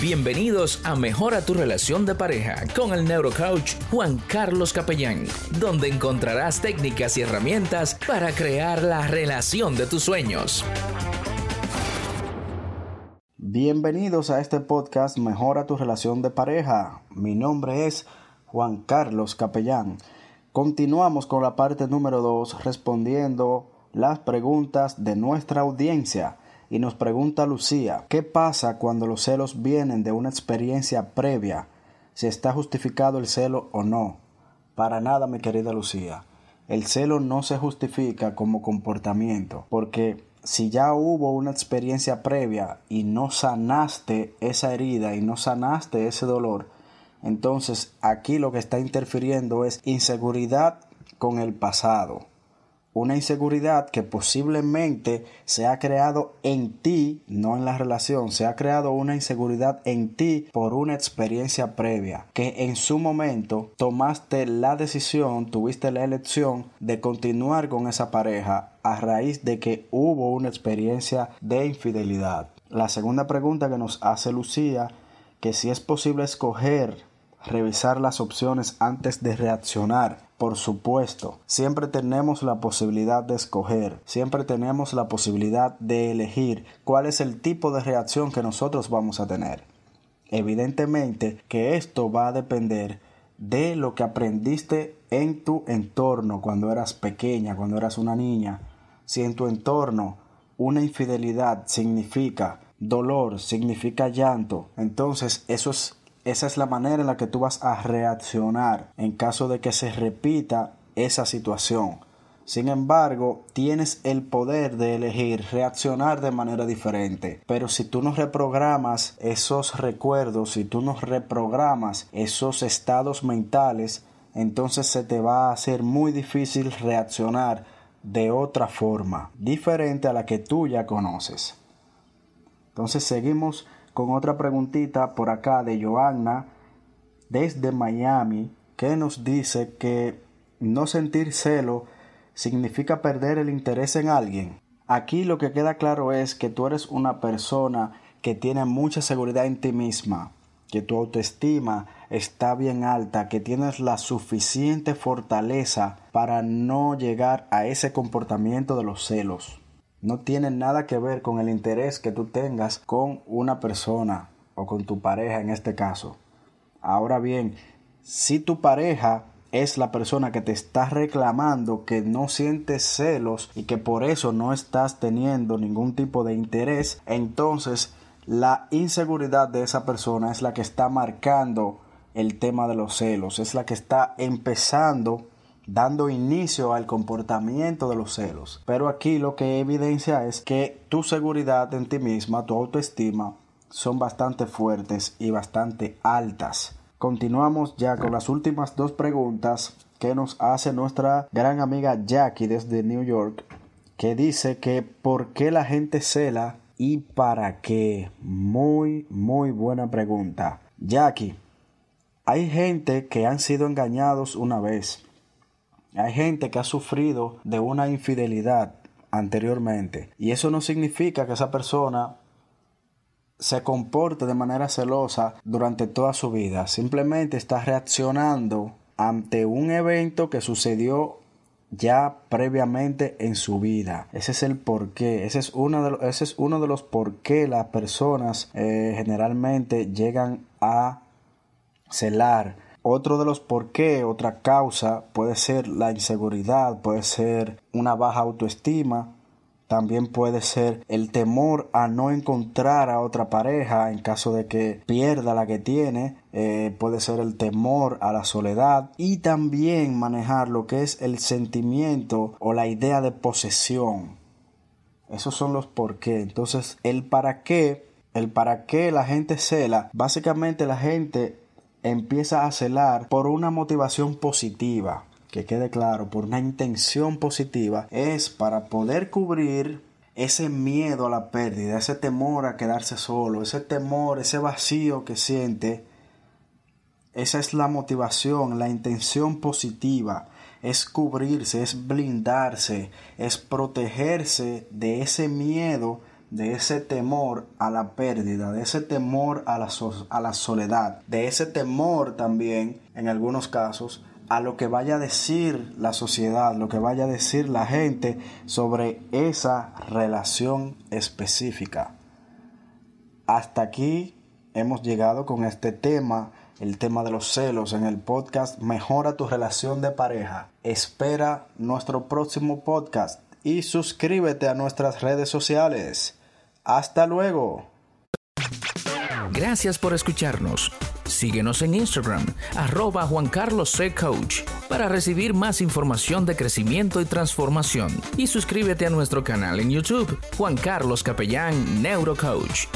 Bienvenidos a Mejora tu relación de pareja con el neurocoach Juan Carlos Capellán, donde encontrarás técnicas y herramientas para crear la relación de tus sueños. Bienvenidos a este podcast Mejora tu relación de pareja. Mi nombre es Juan Carlos Capellán. Continuamos con la parte número 2 respondiendo las preguntas de nuestra audiencia. Y nos pregunta Lucía, ¿qué pasa cuando los celos vienen de una experiencia previa? Si está justificado el celo o no. Para nada, mi querida Lucía. El celo no se justifica como comportamiento, porque si ya hubo una experiencia previa y no sanaste esa herida y no sanaste ese dolor, entonces aquí lo que está interfiriendo es inseguridad con el pasado una inseguridad que posiblemente se ha creado en ti, no en la relación, se ha creado una inseguridad en ti por una experiencia previa, que en su momento tomaste la decisión, tuviste la elección de continuar con esa pareja a raíz de que hubo una experiencia de infidelidad. La segunda pregunta que nos hace Lucía, que si es posible escoger revisar las opciones antes de reaccionar. Por supuesto, siempre tenemos la posibilidad de escoger, siempre tenemos la posibilidad de elegir cuál es el tipo de reacción que nosotros vamos a tener. Evidentemente que esto va a depender de lo que aprendiste en tu entorno cuando eras pequeña, cuando eras una niña. Si en tu entorno una infidelidad significa dolor, significa llanto, entonces eso es esa es la manera en la que tú vas a reaccionar en caso de que se repita esa situación. Sin embargo, tienes el poder de elegir reaccionar de manera diferente. Pero si tú no reprogramas esos recuerdos, si tú no reprogramas esos estados mentales, entonces se te va a hacer muy difícil reaccionar de otra forma, diferente a la que tú ya conoces. Entonces seguimos con otra preguntita por acá de Joanna desde Miami que nos dice que no sentir celo significa perder el interés en alguien. Aquí lo que queda claro es que tú eres una persona que tiene mucha seguridad en ti misma, que tu autoestima está bien alta, que tienes la suficiente fortaleza para no llegar a ese comportamiento de los celos no tiene nada que ver con el interés que tú tengas con una persona o con tu pareja en este caso. Ahora bien, si tu pareja es la persona que te está reclamando que no sientes celos y que por eso no estás teniendo ningún tipo de interés, entonces la inseguridad de esa persona es la que está marcando el tema de los celos, es la que está empezando dando inicio al comportamiento de los celos. Pero aquí lo que evidencia es que tu seguridad en ti misma, tu autoestima, son bastante fuertes y bastante altas. Continuamos ya con las últimas dos preguntas que nos hace nuestra gran amiga Jackie desde New York, que dice que por qué la gente cela y para qué. Muy, muy buena pregunta. Jackie, hay gente que han sido engañados una vez hay gente que ha sufrido de una infidelidad anteriormente y eso no significa que esa persona se comporte de manera celosa durante toda su vida. Simplemente está reaccionando ante un evento que sucedió ya previamente en su vida. Ese es el porqué. Ese es uno de los, ese de por qué las personas eh, generalmente llegan a celar otro de los por qué, otra causa puede ser la inseguridad, puede ser una baja autoestima, también puede ser el temor a no encontrar a otra pareja en caso de que pierda la que tiene. Eh, puede ser el temor a la soledad y también manejar lo que es el sentimiento o la idea de posesión. Esos son los por qué. Entonces, el para qué, el para qué la gente cela, básicamente la gente empieza a celar por una motivación positiva, que quede claro, por una intención positiva, es para poder cubrir ese miedo a la pérdida, ese temor a quedarse solo, ese temor, ese vacío que siente. Esa es la motivación, la intención positiva, es cubrirse, es blindarse, es protegerse de ese miedo de ese temor a la pérdida, de ese temor a la, a la soledad, de ese temor también, en algunos casos, a lo que vaya a decir la sociedad, lo que vaya a decir la gente sobre esa relación específica. Hasta aquí hemos llegado con este tema, el tema de los celos en el podcast Mejora tu relación de pareja. Espera nuestro próximo podcast y suscríbete a nuestras redes sociales. Hasta luego. Gracias por escucharnos. Síguenos en Instagram, arroba Juan Carlos C. Coach, para recibir más información de crecimiento y transformación. Y suscríbete a nuestro canal en YouTube, Juan Carlos Capellán Neurocoach.